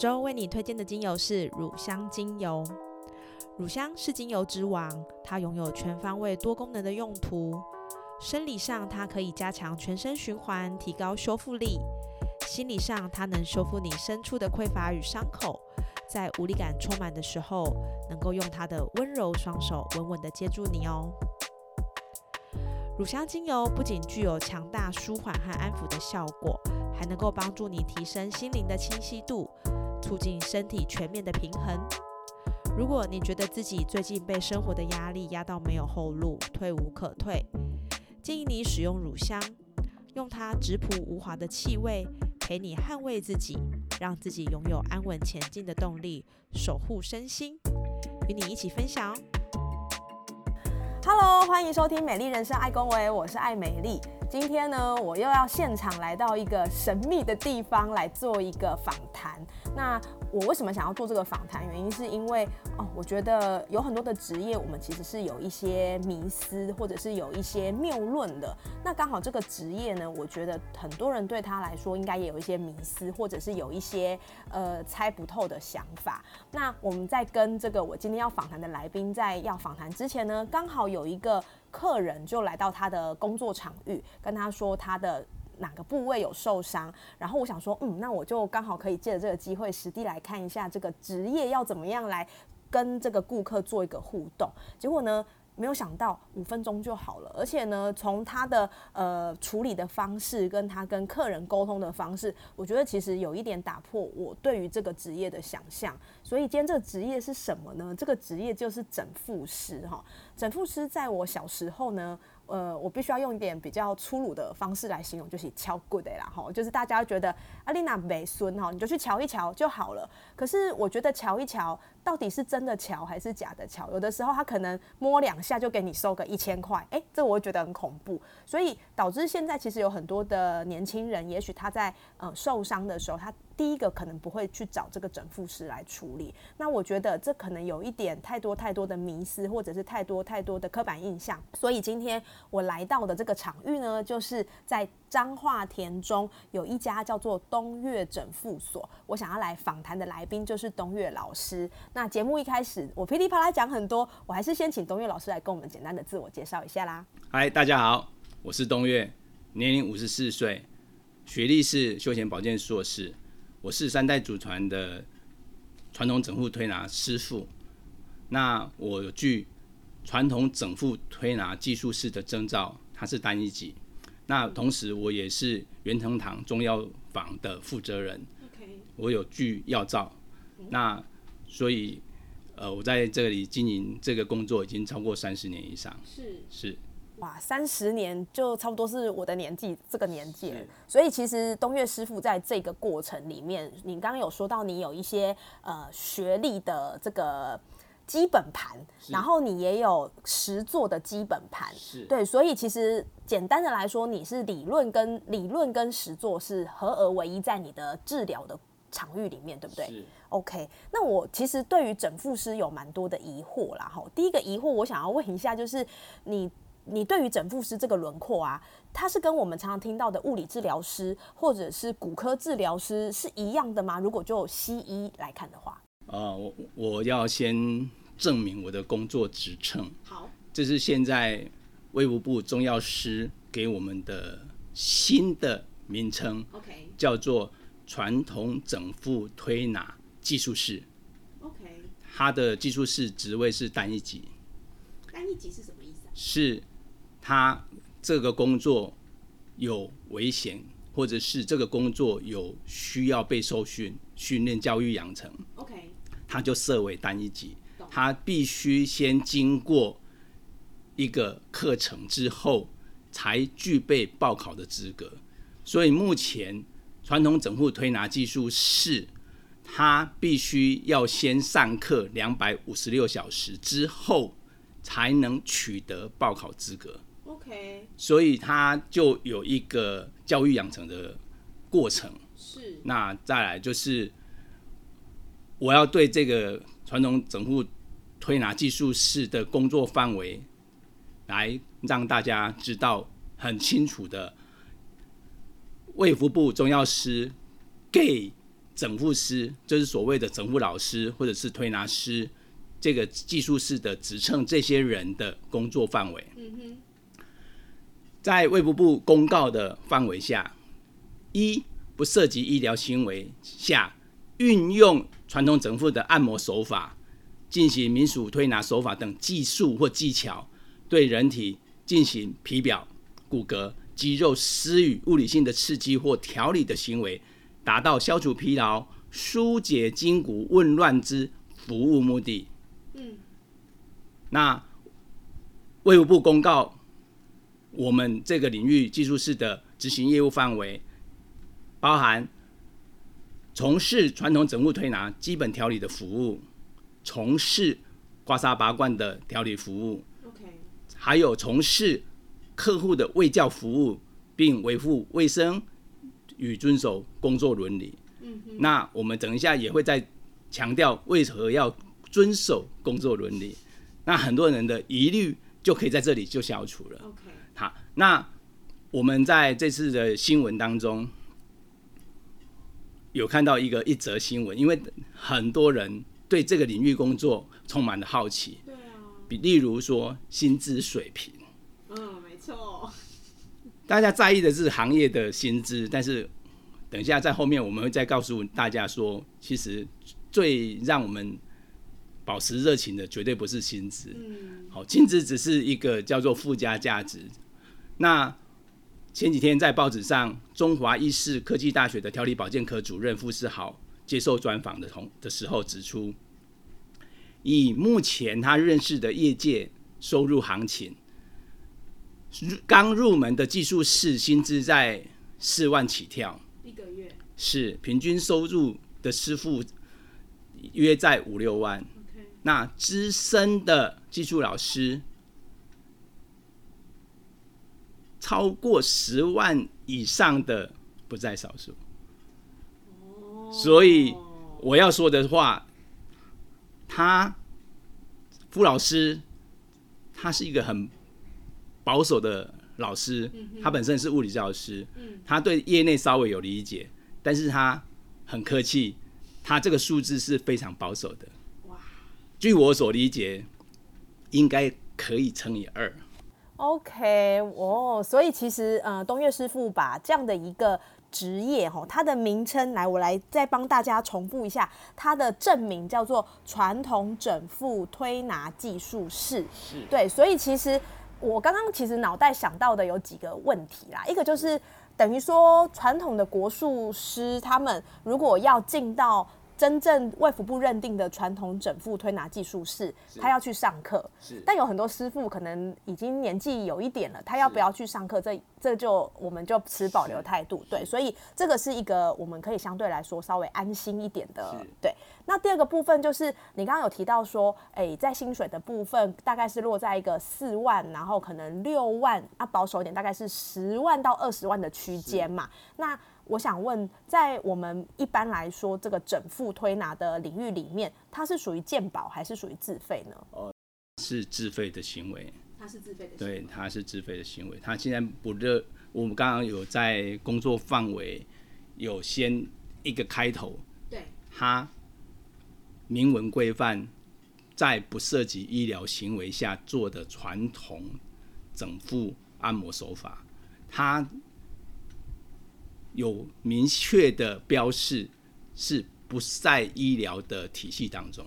周为你推荐的精油是乳香精油。乳香是精油之王，它拥有全方位多功能的用途。生理上，它可以加强全身循环，提高修复力；心理上，它能修复你深处的匮乏与伤口。在无力感充满的时候，能够用它的温柔双手稳稳地接住你哦。乳香精油不仅具有强大舒缓和安抚的效果，还能够帮助你提升心灵的清晰度，促进身体全面的平衡。如果你觉得自己最近被生活的压力压到没有后路，退无可退，建议你使用乳香，用它质朴无华的气味陪你捍卫自己，让自己拥有安稳前进的动力，守护身心。与你一起分享。Hello，欢迎收听《美丽人生》爱公维，我是爱美丽。今天呢，我又要现场来到一个神秘的地方来做一个访谈。那我为什么想要做这个访谈？原因是因为哦，我觉得有很多的职业，我们其实是有一些迷思，或者是有一些谬论的。那刚好这个职业呢，我觉得很多人对他来说，应该也有一些迷思，或者是有一些呃猜不透的想法。那我们在跟这个我今天要访谈的来宾在要访谈之前呢，刚好有一个客人就来到他的工作场域，跟他说他的。哪个部位有受伤？然后我想说，嗯，那我就刚好可以借着这个机会，实地来看一下这个职业要怎么样来跟这个顾客做一个互动。结果呢？没有想到五分钟就好了，而且呢，从他的呃处理的方式，跟他跟客人沟通的方式，我觉得其实有一点打破我对于这个职业的想象。所以今天这个职业是什么呢？这个职业就是整复师哈。整复师在我小时候呢，呃，我必须要用一点比较粗鲁的方式来形容，就是敲 good 啦哈，就是大家觉得阿丽娜没孙哈，你就去瞧一瞧就好了。可是我觉得瞧一瞧。到底是真的桥还是假的桥？有的时候他可能摸两下就给你收个一千块，哎，这我觉得很恐怖。所以导致现在其实有很多的年轻人，也许他在呃受伤的时候，他第一个可能不会去找这个整复师来处理。那我觉得这可能有一点太多太多的迷思，或者是太多太多的刻板印象。所以今天我来到的这个场域呢，就是在彰化田中有一家叫做东岳整复所。我想要来访谈的来宾就是东岳老师。那节目一开始，我噼里啪啦讲很多，我还是先请东岳老师来跟我们简单的自我介绍一下啦。嗨，大家好，我是东岳，年龄五十四岁，学历是休闲保健硕士，我是三代祖传的传统整复推拿师傅。那我具传统整复推拿技术师的证照，它是单一级。那同时我也是元成堂中药房的负责人。OK，我有具药照。那所以，呃，我在这里经营这个工作已经超过三十年以上。是是，哇，三十年就差不多是我的年纪这个年纪。所以其实东岳师傅在这个过程里面，你刚刚有说到你有一些呃学历的这个基本盘，然后你也有实做的基本盘。是。对，所以其实简单的来说，你是理论跟理论跟实做是合而为一，在你的治疗的。场域里面对不对？是 OK。那我其实对于整复师有蛮多的疑惑啦。哈，第一个疑惑我想要问一下，就是你你对于整复师这个轮廓啊，它是跟我们常常听到的物理治疗师或者是骨科治疗师是一样的吗？如果就西医来看的话，呃，我我要先证明我的工作职称。好，这是现在卫福部中药师给我们的新的名称。OK，叫做。传统整复推拿技术室，OK，他的技术室职位是单一级。单一级是什么意思？是他这个工作有危险，或者是这个工作有需要被受训、训练、教育、养成，OK，他就设为单一级。他必须先经过一个课程之后，才具备报考的资格。所以目前。传统整复推拿技术是，他必须要先上课两百五十六小时之后，才能取得报考资格。OK，所以他就有一个教育养成的过程。是那再来就是，我要对这个传统整复推拿技术室的工作范围，来让大家知道很清楚的，卫福部中药师给整复师，就是所谓的整复老师或者是推拿师，这个技术室的职称，这些人的工作范围。在卫福部公告的范围下，一不涉及医疗行为下，运用传统整复的按摩手法，进行民俗推拿手法等技术或技巧，对人体进行皮表、骨骼、肌肉施予物理性的刺激或调理的行为，达到消除疲劳、疏解筋骨紊乱之服务目的。嗯，那卫福部公告。我们这个领域技术室的执行业务范围，包含从事传统整复推拿基本调理的服务，从事刮痧拔罐的调理服务，OK，还有从事客户的卫教服务，并维护卫生与遵守工作伦理。嗯，那我们等一下也会再强调为何要遵守工作伦理。那很多人的疑虑就可以在这里就消除了。OK，好，那我们在这次的新闻当中有看到一个一则新闻，因为很多人对这个领域工作充满了好奇，对啊，比例如说薪资水平，嗯，没错，大家在意的是行业的薪资，但是等一下在后面我们会再告诉大家说，其实最让我们保持热情的绝对不是薪资，嗯，好，薪资只是一个叫做附加价值。那前几天在报纸上，中华医事科技大学的调理保健科主任傅世豪接受专访的同的时候指出，以目前他认识的业界收入行情，刚入门的技术室薪资在四万起跳，一个月是平均收入的师傅约在五六万。那资深的技术老师超过十万以上的不在少数。所以我要说的话，他傅老师他是一个很保守的老师，他本身是物理教师，他对业内稍微有理解，但是他很客气，他这个数字是非常保守的。哇，据我所理解，应该可以乘以二。OK，哦，所以其实呃，东岳师傅把这样的一个职业哈，它的名称来，我来再帮大家重复一下，它的正名叫做传统整复推拿技术室。是对，所以其实我刚刚其实脑袋想到的有几个问题啦，一个就是等于说传统的国术师他们如果要进到真正卫福部认定的传统整复推拿技术是，他要去上课。是但有很多师傅可能已经年纪有一点了，他要不要去上课，这这就我们就持保留态度。对，所以这个是一个我们可以相对来说稍微安心一点的。对，那第二个部分就是你刚刚有提到说，哎、在薪水的部分大概是落在一个四万，然后可能六万，啊保守一点大概是十万到二十万的区间嘛。那我想问，在我们一般来说这个整副推拿的领域里面，它是属于健保还是属于自费呢？是自费的行为，它是自费的行为对，它是自费的行为。它现在不热，我们刚刚有在工作范围有先一个开头，对，它明文规范，在不涉及医疗行为下做的传统整复按摩手法，它有明确的标示，是不在医疗的体系当中。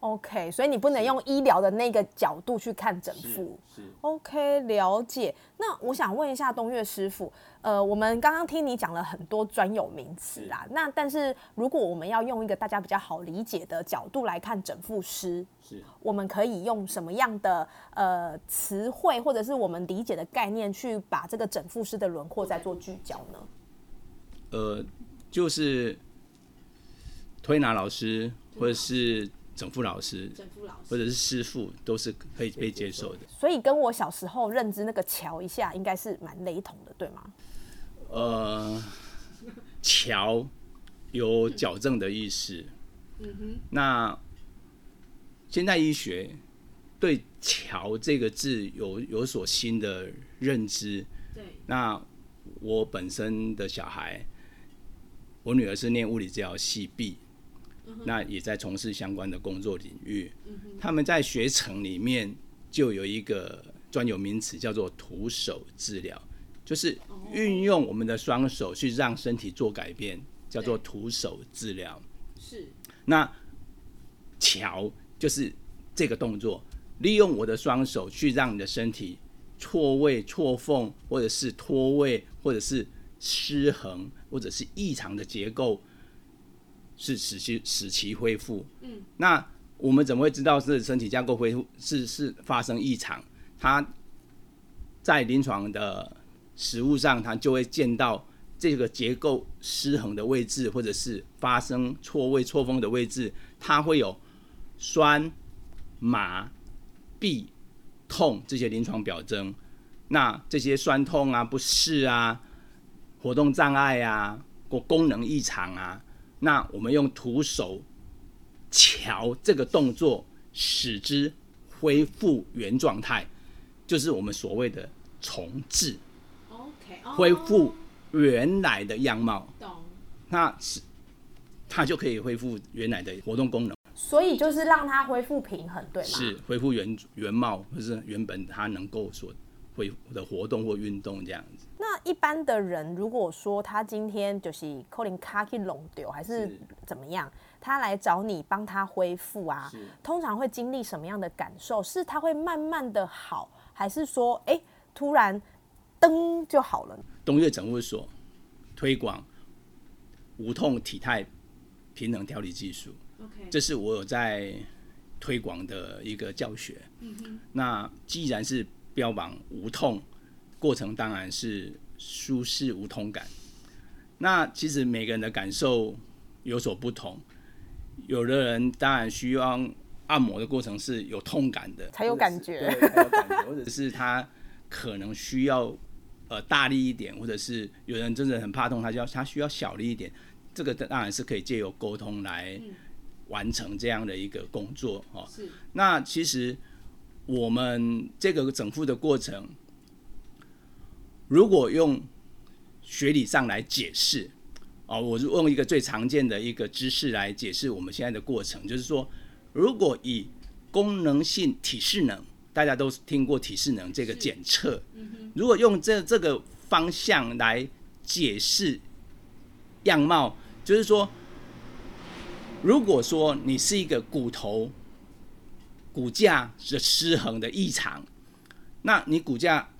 OK，所以你不能用医疗的那个角度去看整副。是 OK，了解。那我想问一下东岳师傅，呃，我们刚刚听你讲了很多专有名词啦，那但是如果我们要用一个大家比较好理解的角度来看整副师，是。我们可以用什么样的呃词汇或者是我们理解的概念去把这个整副师的轮廓再做聚焦呢？呃，就是推拿老师或者是整复老师整复老师或者是师傅都是可以被接受的。所以跟我小时候认知那个桥一下，应该是蛮雷同的，对吗？呃，桥有矫正的意思。嗯哼。那现代医学对“桥”这个字有有所新的认知。对。那我本身的小孩，我女儿是念物理治疗系毕，那也在从事相关的工作领域。他们在学程里面就有一个专有名词叫做徒手治疗，就是运用我们的双手去让身体做改变，叫做徒手治疗。是。那桥就是这个动作，利用我的双手去让你的身体错位、错缝，或者是脱位，或者是失衡，或者是异常的结构，是使其使其恢复。嗯，那我们怎么会知道是身体架构恢复是是发生异常？它在临床的实物上，它就会见到这个结构失衡的位置，或者是发生错位、错峰的位置，它会有酸、麻、痹、痛这些临床表征。那这些酸痛啊、不适啊、活动障碍啊、或功能异常啊，那我们用徒手瞧这个动作，使之恢复原状态，就是我们所谓的重置。OK，恢复原来的样貌，懂。那是它就可以恢复原来的活动功能，所以就是让它恢复平衡，对吗？是恢复原原貌，或是原本它能够所恢的活动或运动这样子。那一般的人，如果说他今天就是扣零卡去弄丢，还是是怎么样，他来找你帮他恢复啊，通常会经历什么样的感受？是他会慢慢的好，还是说，哎、突然噔就好了？东岳诊务所推广无痛体态平衡调理技术，OK，这是我有在推广的一个教学。嗯那既然是标榜无痛，过程当然是舒适无痛感。那其实每个人的感受有所不同，有的人当然需要按摩的过程是有痛感的，才有感觉或者是对，才有感觉，或者是他可能需要呃大力一点，或者是有人真的很怕痛，他就要他需要小力一点。这个当然是可以借由沟通来完成这样的一个工作哦。是那其实我们这个整复的过程，如果用学理上来解释，哦，我是用一个最常见的一个知识来解释我们现在的过程，就是说，如果以功能性体适能，大家都听过体适能这个检测，如果用这这个方向来解释样貌，就是说，如果说你是一个骨头骨架的失衡的异常，那你骨架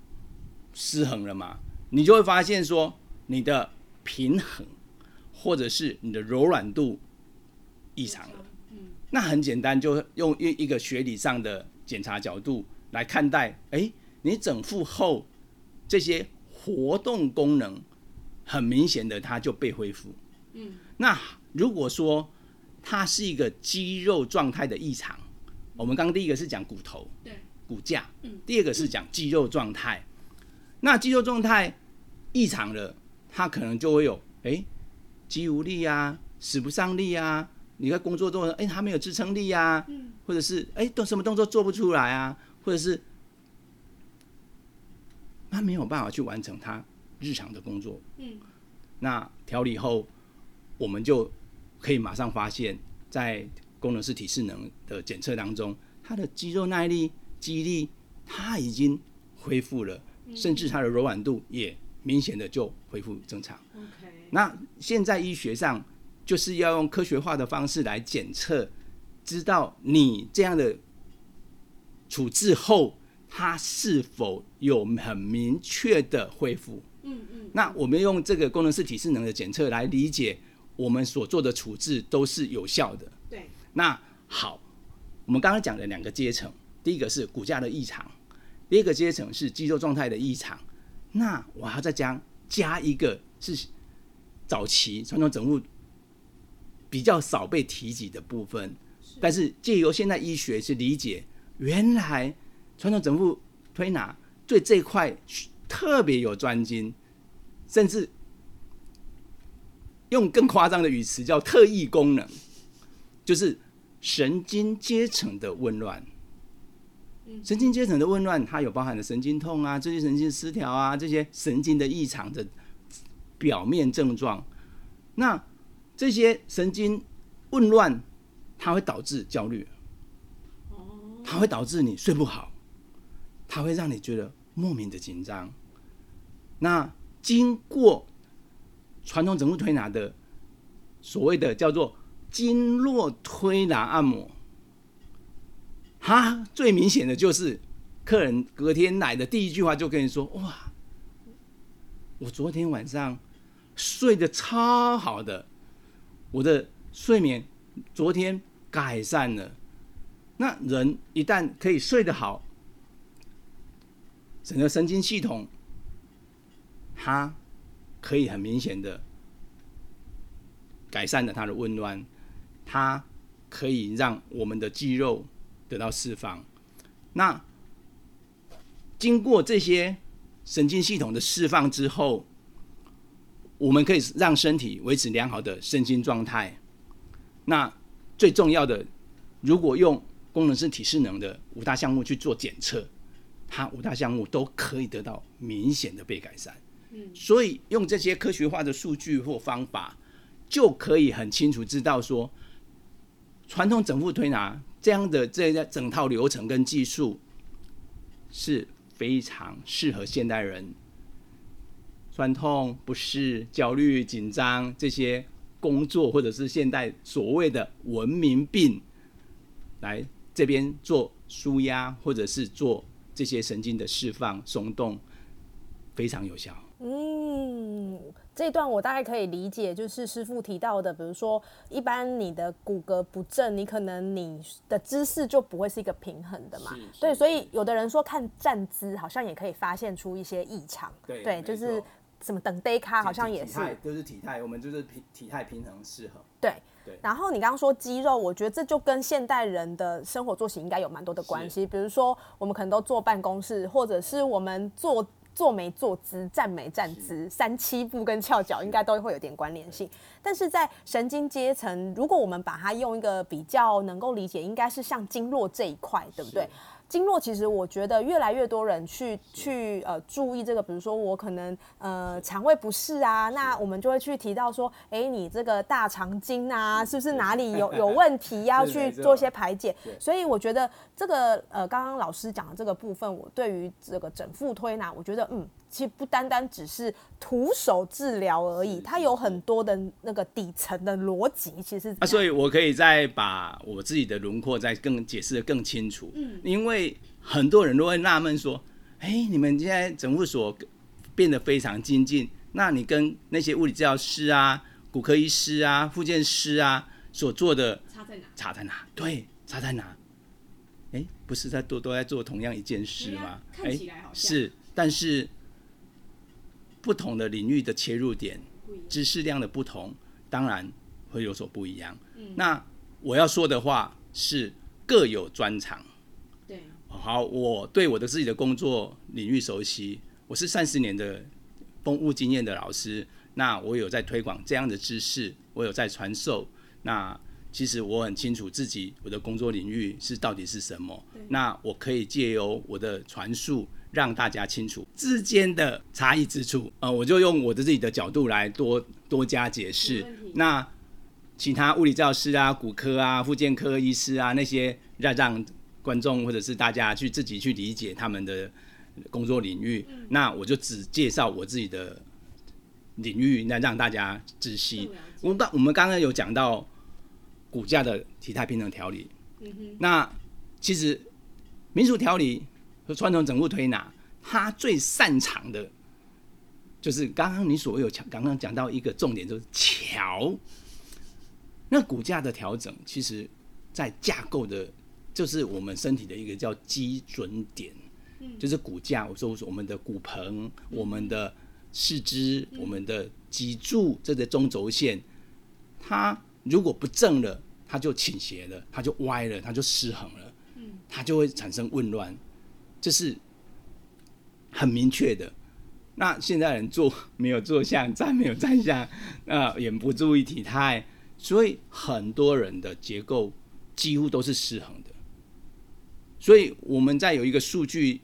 失衡了嘛？你就会发现说你的平衡或者是你的柔软度异常了。那很简单，就用一一个学理上的检查角度来看待。哎，你整复后这些活动功能很明显的它就被恢复。嗯，那如果说它是一个肌肉状态的异常，我们刚刚第一个是讲骨头，对，骨架，第二个是讲肌肉状态。那肌肉状态异常了，他可能就会有哎、肌无力啊，使不上力啊。你在工作中，哎、他没有支撑力啊，或者是哎，动、什么动作做不出来啊，或者是他没有办法去完成他日常的工作。嗯，那调理后，我们就可以马上发现，在功能式体适能的检测当中，他的肌肉耐力、肌力，他已经恢复了，甚至它的柔软度也明显的就恢复正常。那现在医学上就是要用科学化的方式来检测，知道你这样的处置后，它是否有很明确的恢复。嗯嗯，那我们用这个功能式体适能的检测来理解我们所做的处置都是有效的。对，那好，我们刚刚讲的两个阶层，第一个是骨架的异常，第二个阶层是肌肉状态的异常。那我还要再加加一个是早期传统整复比较少被提及的部分。但是借由现代医学去理解，原来传统整复推拿对这块特别有专精，甚至用更夸张的语词叫特异功能，就是神经阶层的紊乱。神经阶层的紊乱，它有包含的神经痛啊，这些神经失调啊，这些神经的异常的表面症状。那这些神经紊乱，它会导致焦虑，它会导致你睡不好，它会让你觉得莫名的紧张。那经过传统整复推拿的所谓的叫做经络推拿按摩。哈，最明显的就是客人隔天来的第一句话就跟你说：“哇，我昨天晚上睡得超好的，我的睡眠昨天改善了。”那人一旦可以睡得好，整个神经系统，它可以很明显的改善了他的紊乱，它可以让我们的肌肉。得到释放，那经过这些神经系统的释放之后，我们可以让身体维持良好的身心状态。那最重要的，如果用功能性体适能的五大项目去做检测，它五大项目都可以得到明显的被改善。嗯，所以用这些科学化的数据或方法，就可以很清楚知道说，传统整复推拿。这样的这整套流程跟技术是非常适合现代人，酸痛、不适、焦虑、紧张这些工作，或者是现代所谓的文明病，来这边做舒压，或者是做这些神经的释放、松动，非常有效。嗯，这一段我大概可以理解，就是师傅提到的，比如说，一般你的骨骼不正，你可能你的姿势就不会是一个平衡的嘛。对，所以有的人说看站姿好像也可以发现出一些异常。对，就是什么等 day 卡好像也是，就是体态，我们就是平体态平衡适合。对对。然后你刚刚说肌肉，我觉得这就跟现代人的生活作息应该有蛮多的关系。比如说，我们可能都坐办公室，或者是我们坐。坐没坐姿，站没站姿，三七步跟翘脚应该都会有点关联性。但是在神经阶层，如果我们把它用一个比较能够理解，应该是像经络这一块，对不对？经络其实我觉得越来越多人去去呃注意这个，比如说我可能呃肠胃不适啊，那我们就会去提到说，哎，你这个大肠经啊，是不是哪里有 有问题，要去做一些排解？所以我觉得这个呃刚刚老师讲的这个部分，我对于这个整腹推拿，我觉得嗯。其实不单单只是徒手治疗而已，它有很多的那个底层的逻辑。其实啊，所以我可以再把我自己的轮廓再更解释的更清楚。嗯，因为很多人都会纳闷说：“哎，你们现在整复所变得非常精进，那你跟那些物理治疗师啊、骨科医师啊、复健师啊所做的差在哪？差在哪？对，差在哪？哎，不是在都都在做同样一件事吗？看起来好像是，但是。不同的领域的切入点，知识量的不同，当然会有所不一样。那我要说的话是各有专长。对，好，我对我的自己的工作领域熟悉，我是三十年的丰务经验的老师。那我有在推广这样的知识，我有在传授。那其实我很清楚自己我的工作领域是到底是什么。那我可以借由我的传述。让大家清楚之间的差异之处，呃，我就用我的自己的角度来多多加解释。那其他物理教师啊、骨科啊、复健科医师啊那些，让让观众或者是大家去自己去理解他们的工作领域。那我就只介绍我自己的领域，那让大家知悉。我们刚我们刚刚有讲到骨架的体态平衡调理，那其实民俗调理。传统整复推拿，他最擅长的，就是刚刚你所有讲，刚刚讲到一个重点，就是桥。那骨架的调整，其实，在架构的，就是我们身体的一个叫基准点，就是骨架。我说我们的骨盆、我们的四肢、我们的脊柱，这个中轴线，它如果不正了，它就倾斜了，它就歪了，它就失衡了，它就会产生紊乱，这是很明确的。那现在人坐没有坐相，站没有站相，那，也不注意体态，所以很多人的结构几乎都是失衡的。所以我们在有一个数据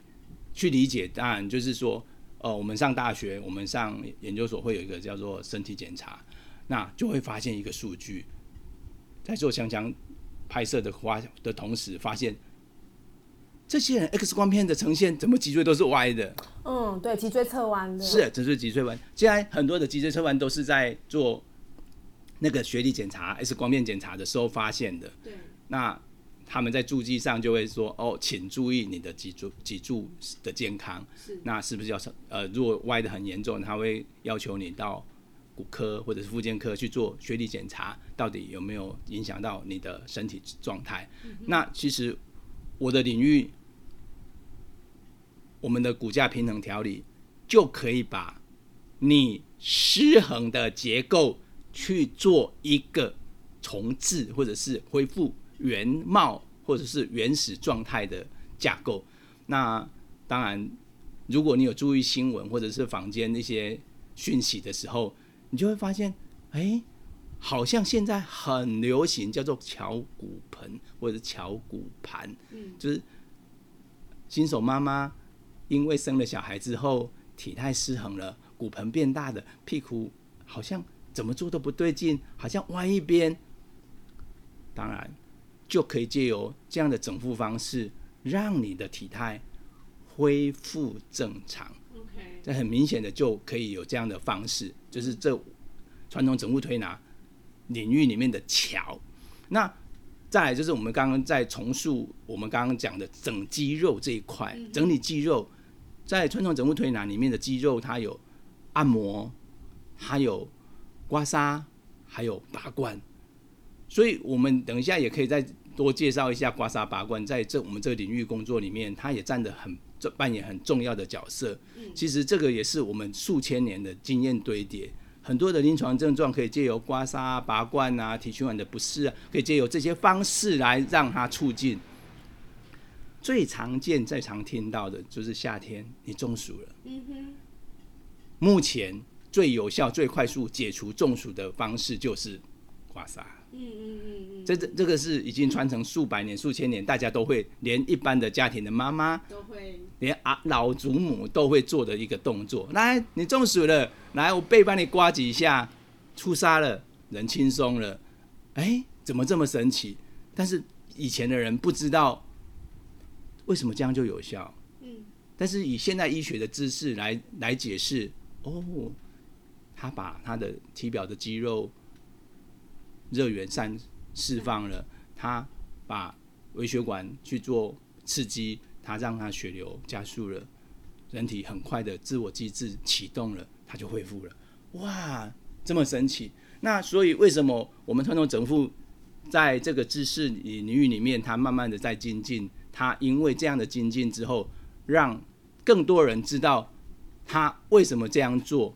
去理解，当然就是说，呃，我们上大学，我们上研究所会有一个叫做身体检查，那就会发现一个数据，在做强强拍摄的花的同时，发现这些人 X 光片的呈现怎么脊椎都是歪的。嗯，对，脊椎侧弯的。是，这是脊椎弯。现在很多的脊椎侧弯都是在做那个学历检查、X 光片检查的时候发现的。对。那他们在注记上就会说：“哦，请注意你的脊柱脊柱的健康。”是。那是不是要呃，如果歪的很严重，他会要求你到骨科或者是复健科去做学历检查，到底有没有影响到你的身体状态？那其实我的领域。我们的骨架平衡调理就可以把你失衡的结构去做一个重置，或者是恢复原貌，或者是原始状态的架构。那当然，如果你有注意新闻或者是坊间那些讯息的时候，你就会发现，哎，好像现在很流行叫做巧骨盆或者巧骨盘，嗯，就是新手妈妈。因为生了小孩之后，体态失衡了，骨盆变大的，屁股好像怎么做都不对劲，好像歪一边。当然，就可以借由这样的整复方式，让你的体态恢复正常。OK，这很明显的就可以有这样的方式，就是这传统整复推拿领域里面的桥。那再来就是我们刚刚在重塑我们刚刚讲的整肌肉这一块，整理肌肉。在传统整骨推拿里面的肌肉，它有按摩，还有刮痧，还有拔罐。所以，我们等一下也可以再多介绍一下刮痧、拔罐，在这我们这个领域工作里面，它也占得很扮演很重要的角色。其实，这个也是我们数千年的经验堆叠，很多的临床症状可以借由刮痧、拔罐啊、体循环的不适啊，可以借由这些方式来让它促进。最常见、最常听到的就是夏天你中暑了。嗯哼。目前最有效、最快速解除中暑的方式就是刮痧。嗯嗯嗯嗯。这这这个是已经传承数百年、数千年，大家都会，连一般的家庭的妈妈都会，连啊老祖母都会做的一个动作。来，你中暑了，来我背帮你刮几下，出痧了，人轻松了。哎，怎么这么神奇？但是以前的人不知道。为什么这样就有效？嗯，但是以现代医学的知识来来解释，哦，他把他的体表的肌肉热源散释放了，他把微血管去做刺激，他让他血流加速了，人体很快的自我机制启动了，它就恢复了。哇，这么神奇！那所以为什么我们传统整复在这个知识领域里面，它慢慢的在精进？它因为这样的精进之后，让更多人知道它为什么这样做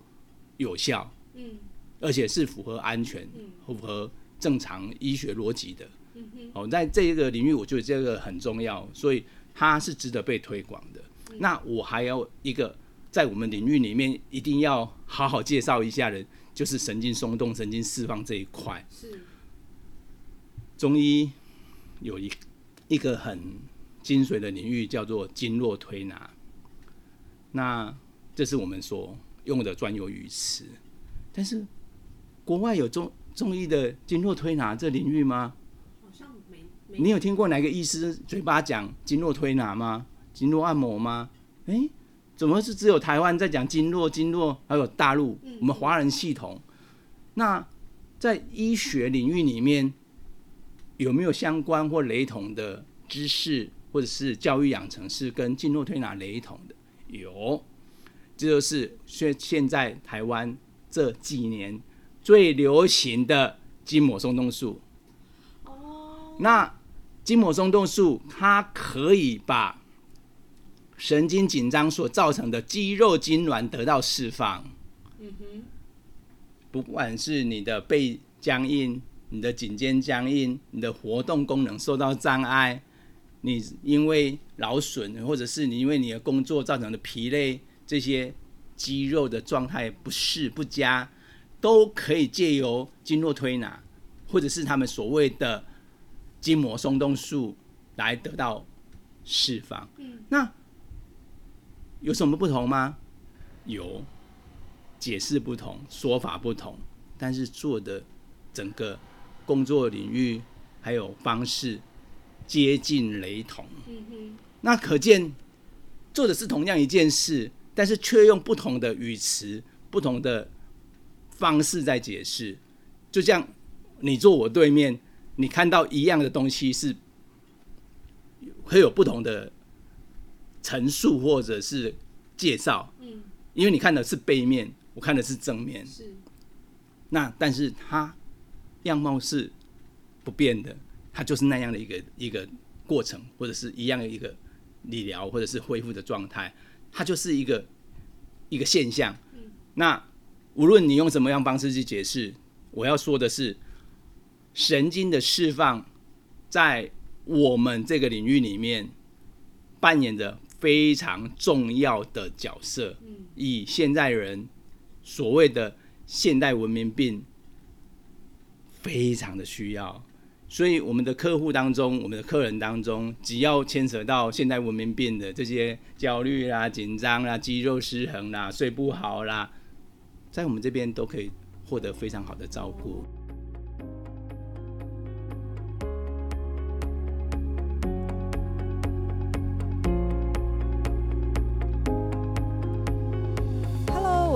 有效，嗯，而且是符合安全、符合正常医学逻辑的，嗯哼，哦，在这个领域，我觉得这个很重要，所以它是值得被推广的。那我还有一个在我们领域里面一定要好好介绍一下的，就是神经松动、神经释放这一块。是中医有一一个很。精髓的领域叫做经络推拿，那这是我们所用的专有语词。但是国外有中中医的经络推拿这领域吗？好像没。你有听过哪个医师嘴巴讲经络推拿吗？经络按摩吗？哎，怎么是只有台湾在讲经络？经络还有大陆，我们华人系统。那在医学领域里面有没有相关或雷同的知识？或者是教育养成是跟经络推拿雷同的，有，这就是现现在台湾这几年最流行的筋膜松动术。哦，那筋膜松动术它可以把神经紧张所造成的肌肉痉挛得到释放。嗯哼，不管是你的背僵硬、你的颈肩僵硬，你的活动功能受到障碍，你因为劳损，或者是你因为你的工作造成的疲累，这些肌肉的状态不适不佳，都可以借由经络推拿，或者是他们所谓的筋膜松动术来得到释放。嗯，那有什么不同吗？有，解释不同，说法不同，但是做的整个工作领域还有方式接近雷同。嗯哼，那可见做的是同样一件事，但是却用不同的语词、不同的方式在解释。就像你坐我对面，你看到一样的东西是会有不同的陈述或者是介绍。嗯。因为你看的是背面，我看的是正面。是。那但是它样貌是不变的，它就是那样的一个一个过程，或者是一样的一个理疗或者是恢复的状态，它就是一个一个现象。嗯。那无论你用什么样方式去解释，我要说的是，神经的释放在我们这个领域里面扮演的。非常重要的角色，以现代人所谓的现代文明病，非常的需要。所以，我们的客户当中，我们的客人当中，只要牵扯到现代文明病的这些焦虑啦、紧张啦、肌肉失衡啦、睡不好啦，在我们这边都可以获得非常好的照顾。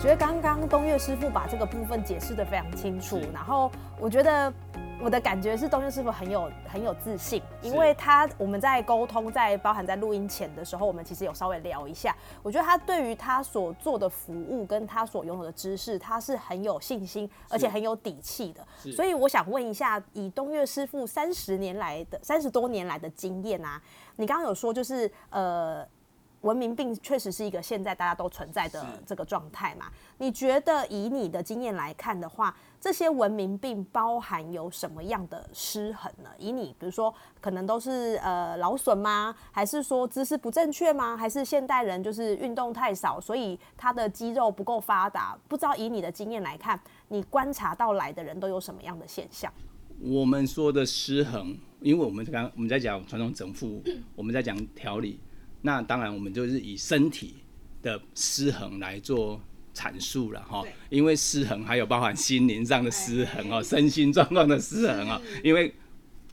觉得刚刚东岳师傅把这个部分解释的非常清楚，然后我觉得我的感觉是东岳师傅很有很有自信，因为他我们在沟通，在包含在录音前的时候，我们其实有稍微聊一下，我觉得他对于他所做的服务跟他所拥有的知识，他是很有信心，而且很有底气的。所以我想问一下，以东岳师傅三十年来的三十多年来的经验啊，你刚刚有说就是呃。文明病确实是一个现在大家都存在的这个状态嘛？你觉得以你的经验来看的话，这些文明病包含有什么样的失衡呢？以你比如说，可能都是呃劳损吗？还是说姿势不正确吗？还是现代人就是运动太少，所以他的肌肉不够发达？不知道以你的经验来看，你观察到来的人都有什么样的现象？我们说的失衡，因为我们刚我们在讲传统整复，我们在讲调理。那当然，我们就是以身体的失衡来做阐述了哈，因为失衡还有包含心灵上的失衡哦，身心状况的失衡哦，因为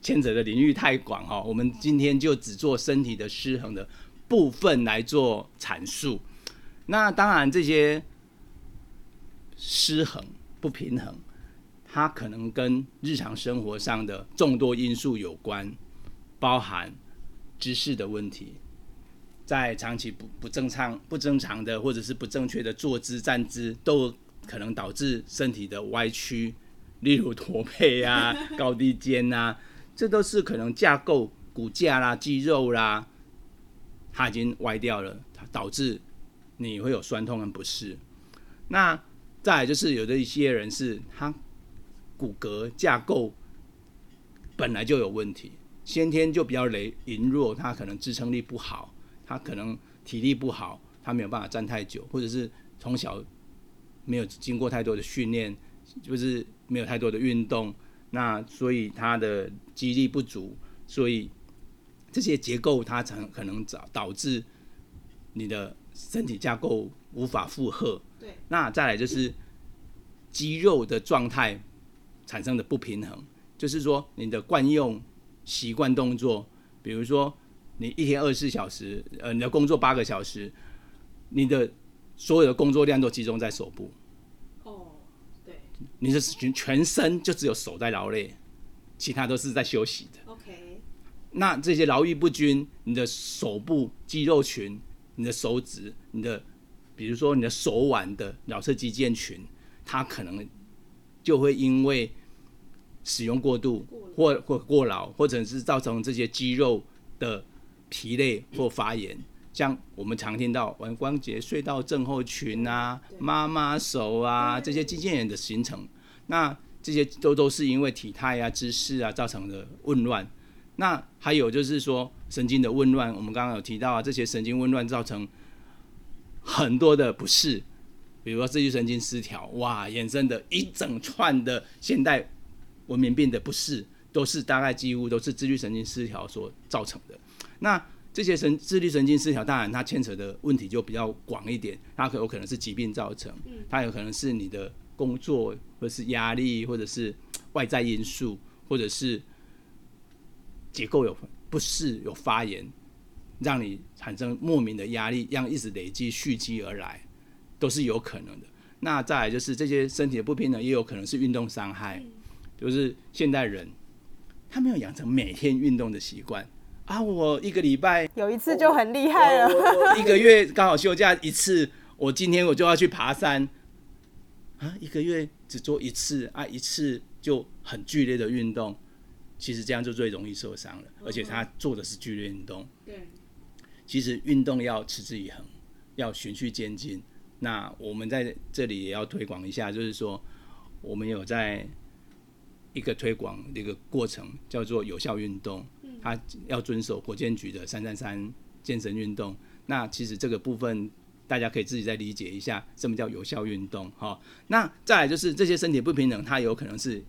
牵扯的领域太广哈，我们今天就只做身体的失衡的部分来做阐述。那当然这些失衡不平衡，它可能跟日常生活上的众多因素有关，包含知识的问题，在长期不不正常、不正常的或者是不正确的坐姿、站姿，都可能导致身体的歪曲，例如驼背啊、高低肩啊，这都是可能架构、骨架啦、肌肉啦，它已经歪掉了，它导致你会有酸痛跟不适。那再来就是有的一些人是他骨骼架构本来就有问题，先天就比较羸羸弱，他可能支撑力不好，他可能体力不好，他没有办法站太久，或者是从小没有经过太多的训练，就是没有太多的运动，那所以他的肌力不足，所以这些结构它才可能导导致你的身体架构无法负荷。对，那再来就是肌肉的状态产生的不平衡，就是说你的惯用习惯动作，比如说你一天二十四小时，呃，你的工作八个小时，你的所有的工作量都集中在手部，哦，对。你的全全身就只有手在劳累，其他都是在休息的。，OK，那这些劳逸不均，你的手部肌肉群、你的手指、你的，比如说你的手腕的桡侧肌腱群，它可能就会因为使用过度或或过劳，或者是造成这些肌肉的疲累或发炎。像我们常听到腕关节隧道症候群啊、妈妈手啊这些肌腱炎的形成，那这些都都是因为体态啊、姿势啊造成的紊乱。那还有就是说神经的紊乱，我们刚刚有提到啊，这些神经紊乱造成很多的不适，比如说自律神经失调，哇，衍生的一整串的现代文明病的不适，都是大概几乎都是自律神经失调所造成的。那这些神自律神经失调，当然它牵扯的问题就比较广一点，它可有可能是疾病造成，它有可能是你的工作或者是压力，或者是外在因素，或者是结构有不适、有发炎，让你产生莫名的压力，让一直累积蓄积而来，都是有可能的。那再来就是这些身体的不平衡，也有可能是运动伤害，就是现代人他没有养成每天运动的习惯啊，我一个礼拜有一次就很厉害了。我我我一个月刚好休假一次，我今天我就要去爬山啊，一个月只做一次啊，一次就很剧烈的运动，其实这样就最容易受伤了，而且他做的是剧烈运动。对，其实运动要持之以恒，要循序渐进。那我们在这里也要推广一下，就是说我们有在一个推广的一个过程，叫做有效运动，他要遵守国健局的三三三健身运动。那其实这个部分大家可以自己再理解一下，什么叫有效运动哈。那再来就是这些身体不平等，它有可能是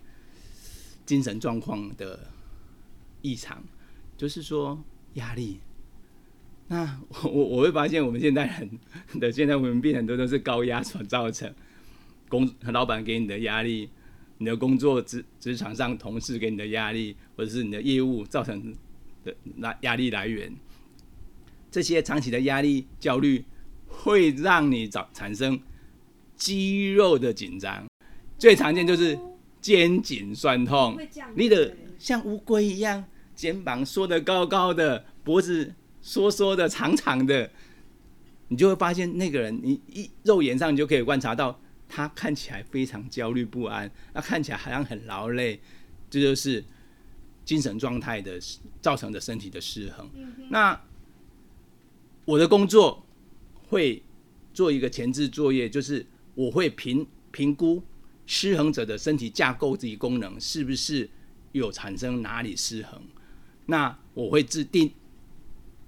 精神状况的异常，就是说压力。那我我我会发现，我们现代人的现在文明病很多都是高压所造成，工老板给你的压力，你的工作职职场上同事给你的压力，或者是你的业务造成的来压力来源，这些长期的压力焦虑会让你找产生肌肉的紧张，最常见就是肩颈酸痛，你的像乌龟一样，肩膀缩得高高的，脖子缩缩的、长长的，你就会发现那个人，你一肉眼上你就可以观察到，他看起来非常焦虑不安，那看起来好像很劳累，这就是精神状态的造成的身体的失衡。那我的工作会做一个前置作业，就是我会评评估失衡者的身体架构及功能是不是有产生哪里失衡，那我会制定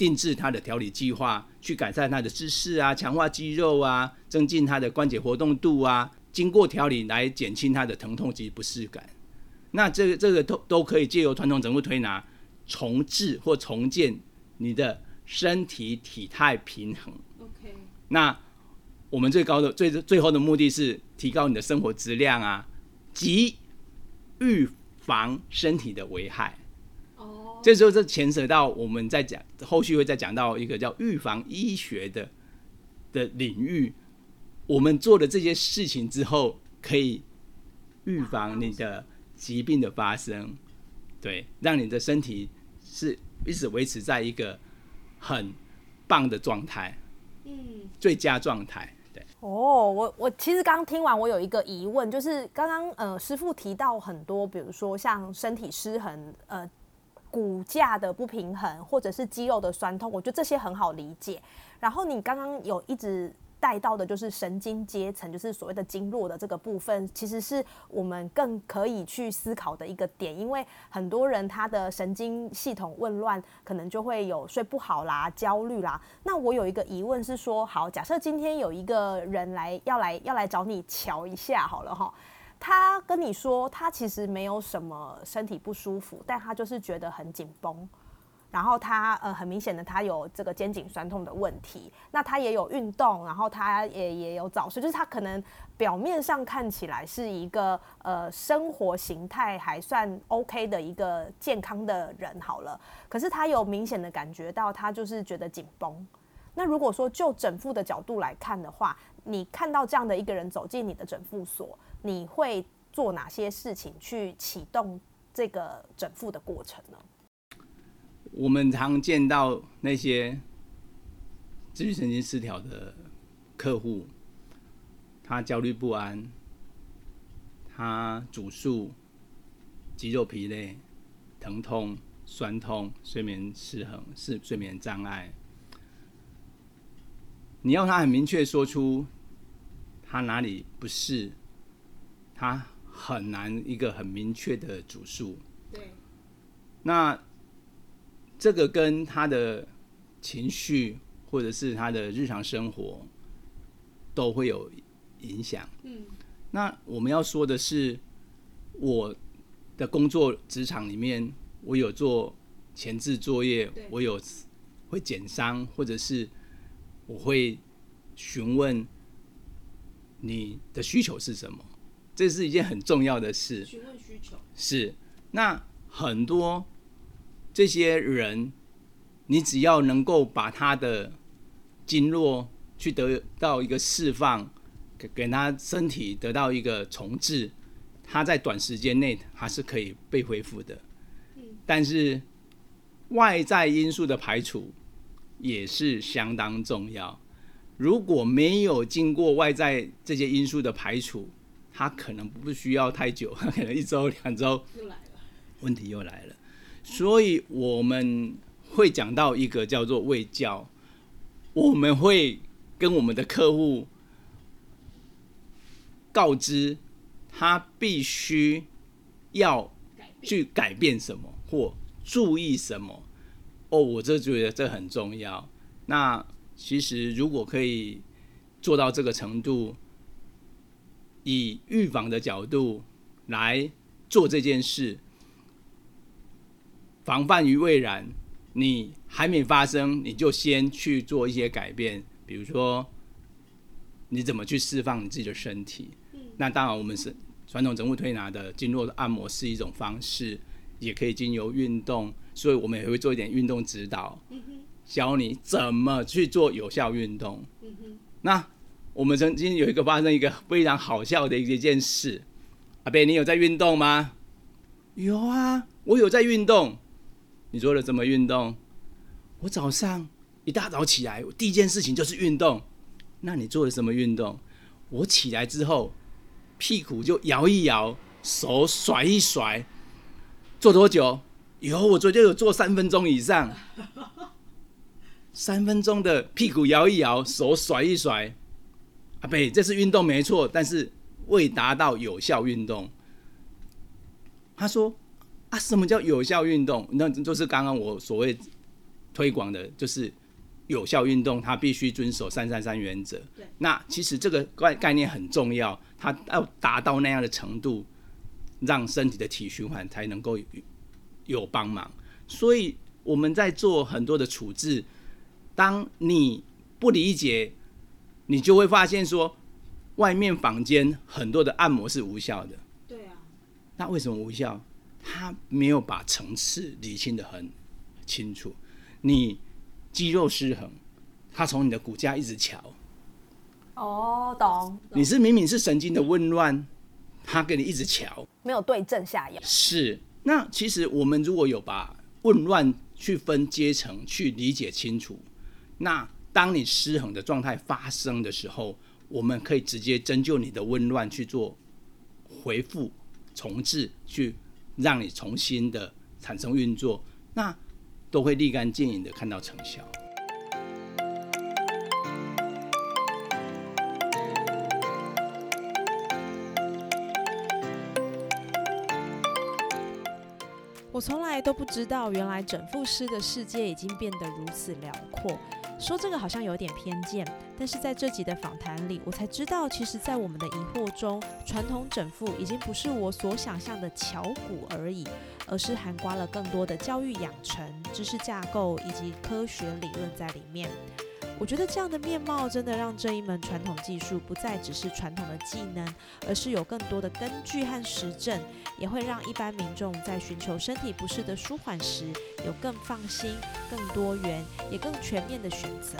定制他的调理计划，去改善他的姿势啊，强化肌肉啊，增进他的关节活动度啊，经过调理来减轻他的疼痛及不适感。那这个这个都都可以借由传统整复推拿重置或重建你的身体体态平衡。OK，那我们最高的最最后的目的是提高你的生活质量啊，及预防身体的危害。这时候这牵扯到我们在讲后续会再讲到一个叫预防医学的的领域，我们做了这些事情之后，可以预防你的疾病的发生，对，让你的身体是一直维持在一个很棒的状态，嗯，最佳状态。对，哦，我我其实刚听完，我有一个疑问，就是刚刚呃师傅提到很多，比如说像身体失衡，呃。骨架的不平衡，或者是肌肉的酸痛，我觉得这些很好理解。然后你刚刚有一直带到的，就是神经阶层，就是所谓的经络的这个部分，其实是我们更可以去思考的一个点。因为很多人他的神经系统紊乱，可能就会有睡不好啦、焦虑啦。那我有一个疑问是说，好，假设今天有一个人来要来要来找你瞧一下，好了哈。他跟你说，他其实没有什么身体不舒服，但他就是觉得很紧绷，然后他呃很明显的他有这个肩颈酸痛的问题，那他也有运动，然后他也也有早睡，就是他可能表面上看起来是一个呃生活形态还算 OK 的一个健康的人好了，可是他有明显的感觉到他就是觉得紧绷。那如果说就整复的角度来看的话，你看到这样的一个人走进你的整复所。你会做哪些事情去启动这个整复的过程呢？我们常见到那些自律神经失调的客户，他焦虑不安，他主诉肌肉疲累、疼痛、酸痛、睡眠失衡、是睡眠障碍。你要他很明确说出他哪里不适。他很难一个很明确的主诉。对。那这个跟他的情绪或者是他的日常生活都会有影响。嗯。那我们要说的是，我的工作职场里面，我有做前置作业，我有会减伤，或者是我会询问你的需求是什么。这是一件很重要的事。询问需求是那很多这些人，你只要能够把他的经络去得到一个释放，给给他身体得到一个重置，他在短时间内还是可以被恢复的。但是外在因素的排除也是相当重要。如果没有经过外在这些因素的排除，他可能不需要太久，他 可能一周两周，又来了，问题又来了。所以我们会讲到一个叫做卫教，我们会跟我们的客户告知他必须要去改变什么或注意什么。哦，我这觉得这很重要。那其实如果可以做到这个程度。以预防的角度来做这件事，防范于未然。你还没发生，你就先去做一些改变，比如说你怎么去释放你自己的身体。那当然，我们是传统整物推拿的经络的按摩是一种方式，也可以经由运动，所以我们也会做一点运动指导，教你怎么去做有效运动。那。我们曾经有一个发生一个非常好笑的一件事，阿贝，你有在运动吗？有啊，我有在运动。你做了什么运动？我早上一大早起来，第一件事情就是运动。那你做了什么运动？我起来之后，屁股就摇一摇，手甩一甩。做多久？有，我昨天有做三分钟以上。三分钟的屁股摇一摇，手甩一甩。阿贝，这是运动没错，但是未达到有效运动。他说：“啊，什么叫有效运动？那就是刚刚我所谓推广的，就是有效运动，它必须遵守三三三原则。那其实这个概概念很重要，它要达到那样的程度，让身体的体循环才能够有帮忙。所以我们在做很多的处置，当你不理解。”你就会发现说，外面房间很多的按摩是无效的。对啊。那为什么无效？他没有把层次理清的很清楚。你肌肉失衡，他从你的骨架一直瞧，哦，懂。你是明明是神经的紊乱，他给你一直瞧，没有对症下药。是。那其实我们如果有把紊乱去分阶层，去理解清楚，那当你失衡的状态发生的时候，我们可以直接针灸你的紊乱去做回复、重置，去让你重新的产生运作，那都会立竿见影的看到成效。我从来都不知道，原来整复师的世界已经变得如此辽阔。说这个好像有点偏见，但是在这集的访谈里，我才知道，其实，在我们的疑惑中，传统整复已经不是我所想象的巧骨而已，而是含刮了更多的教育养成、知识架构以及科学理论在里面。我觉得这样的面貌真的让这一门传统技术不再只是传统的技能，而是有更多的根据和实证，也会让一般民众在寻求身体不适的舒缓时，有更放心、更多元、也更全面的选择。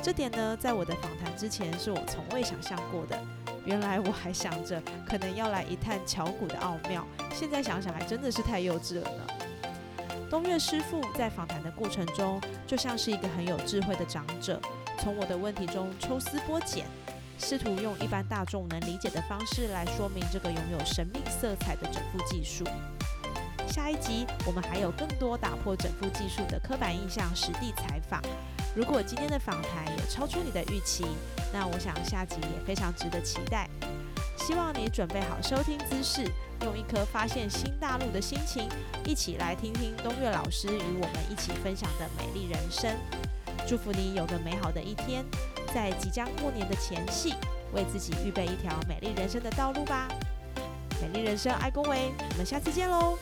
这点呢，在我的访谈之前是我从未想象过的。原来我还想着可能要来一探巧骨的奥妙，现在想想还真的是太幼稚了呢。东岳师傅在访谈的过程中，就像是一个很有智慧的长者，从我的问题中抽丝剥茧，试图用一般大众能理解的方式来说明这个拥有神秘色彩的整复技术。下一集我们还有更多打破整复技术的刻板印象实地采访。如果今天的访谈也超出你的预期，那我想下集也非常值得期待。希望你准备好收听姿势，用一颗发现新大陆的心情，一起来听听东岳老师与我们一起分享的美丽人生。祝福你有个美好的一天，在即将过年的前夕，为自己预备一条美丽人生的道路吧。美丽人生，爱恭维，我们下次见喽。